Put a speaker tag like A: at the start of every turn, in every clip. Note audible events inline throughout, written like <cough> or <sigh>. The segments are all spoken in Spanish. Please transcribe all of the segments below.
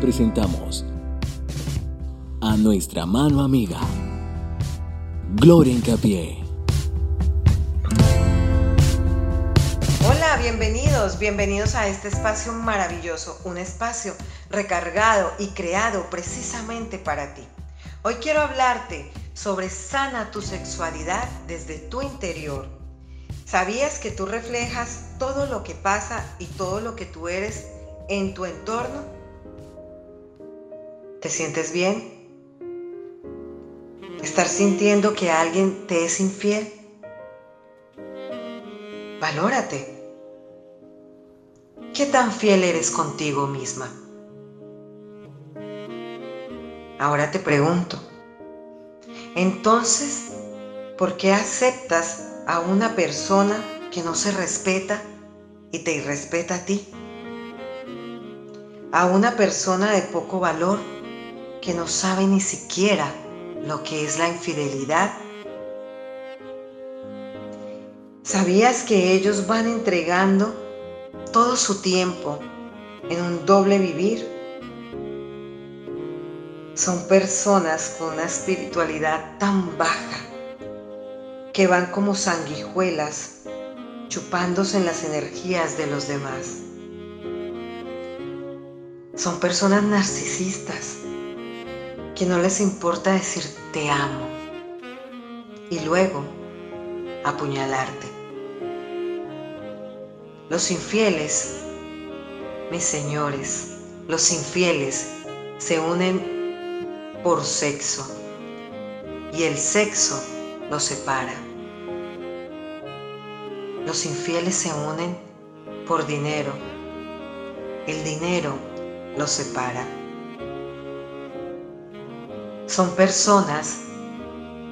A: presentamos a nuestra mano amiga, Gloria Incapié.
B: Hola, bienvenidos, bienvenidos a este espacio maravilloso, un espacio recargado y creado precisamente para ti. Hoy quiero hablarte sobre sana tu sexualidad desde tu interior. ¿Sabías que tú reflejas todo lo que pasa y todo lo que tú eres en tu entorno? ¿Te sientes bien? ¿Estar sintiendo que alguien te es infiel? Valórate. ¿Qué tan fiel eres contigo misma? Ahora te pregunto, entonces, ¿por qué aceptas a una persona que no se respeta y te irrespeta a ti? A una persona de poco valor que no sabe ni siquiera lo que es la infidelidad. ¿Sabías que ellos van entregando todo su tiempo en un doble vivir? Son personas con una espiritualidad tan baja que van como sanguijuelas chupándose en las energías de los demás. Son personas narcisistas que no les importa decir te amo y luego apuñalarte. Los infieles, mis señores, los infieles se unen por sexo y el sexo los separa. Los infieles se unen por dinero. El dinero los separa. Son personas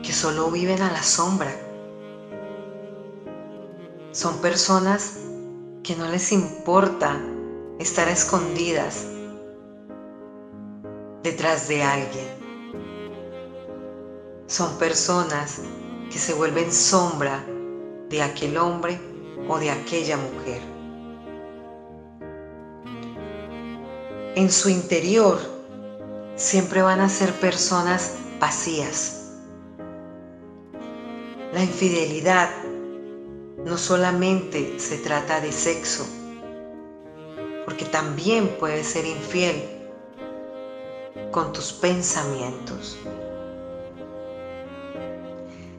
B: que solo viven a la sombra. Son personas que no les importa estar escondidas detrás de alguien. Son personas que se vuelven sombra de aquel hombre o de aquella mujer. En su interior siempre van a ser personas vacías. La infidelidad no solamente se trata de sexo, porque también puedes ser infiel con tus pensamientos.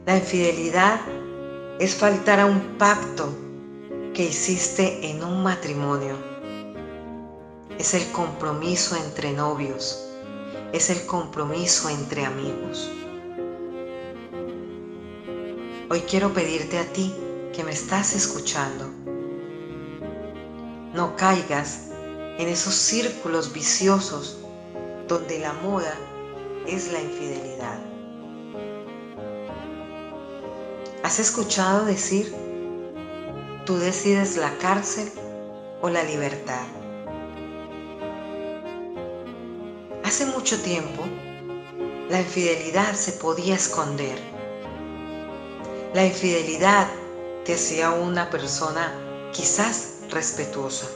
B: La infidelidad es faltar a un pacto que hiciste en un matrimonio. Es el compromiso entre novios es el compromiso entre amigos. Hoy quiero pedirte a ti que me estás escuchando, no caigas en esos círculos viciosos donde la moda es la infidelidad. ¿Has escuchado decir, tú decides la cárcel o la libertad? Mucho tiempo, la infidelidad se podía esconder. La infidelidad te hacía una persona quizás respetuosa.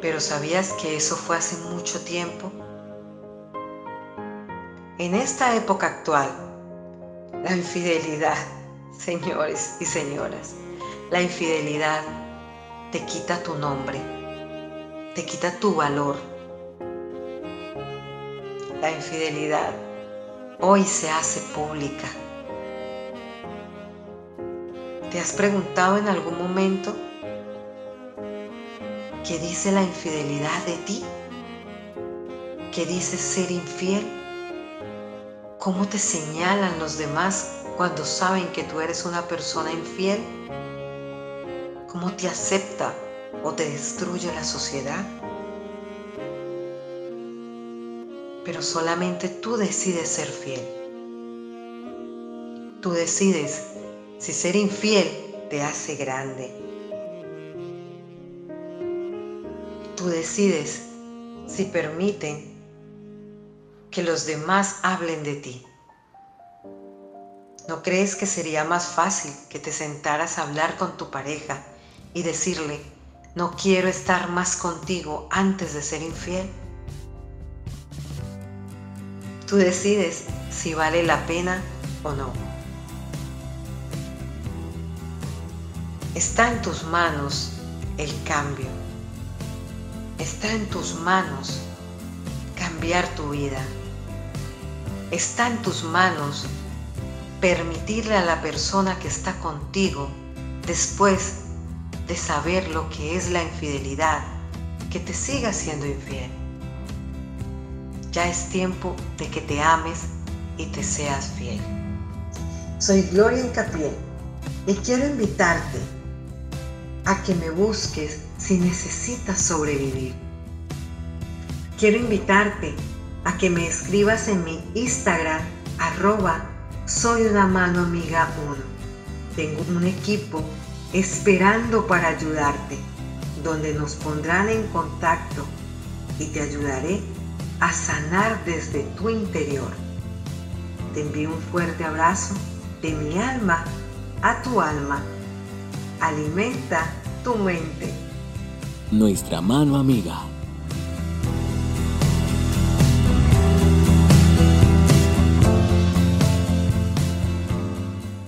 B: Pero ¿sabías que eso fue hace mucho tiempo? En esta época actual, la infidelidad, <laughs> señores y señoras, la infidelidad te quita tu nombre, te quita tu valor la infidelidad hoy se hace pública. ¿Te has preguntado en algún momento qué dice la infidelidad de ti? ¿Qué dice ser infiel? ¿Cómo te señalan los demás cuando saben que tú eres una persona infiel? ¿Cómo te acepta o te destruye la sociedad? Pero solamente tú decides ser fiel. Tú decides si ser infiel te hace grande. Tú decides si permiten que los demás hablen de ti. ¿No crees que sería más fácil que te sentaras a hablar con tu pareja y decirle, no quiero estar más contigo antes de ser infiel. Tú decides si vale la pena o no. Está en tus manos el cambio. Está en tus manos cambiar tu vida. Está en tus manos permitirle a la persona que está contigo después de saber lo que es la infidelidad, que te siga siendo infiel. Ya es tiempo de que te ames y te seas fiel. Soy Gloria Incapié y quiero invitarte a que me busques si necesitas sobrevivir. Quiero invitarte a que me escribas en mi Instagram arroba soy una mano amiga 1. Tengo un equipo esperando para ayudarte, donde nos pondrán en contacto y te ayudaré a sanar desde tu interior. Te envío un fuerte abrazo de mi alma a tu alma. Alimenta tu mente.
A: Nuestra mano amiga.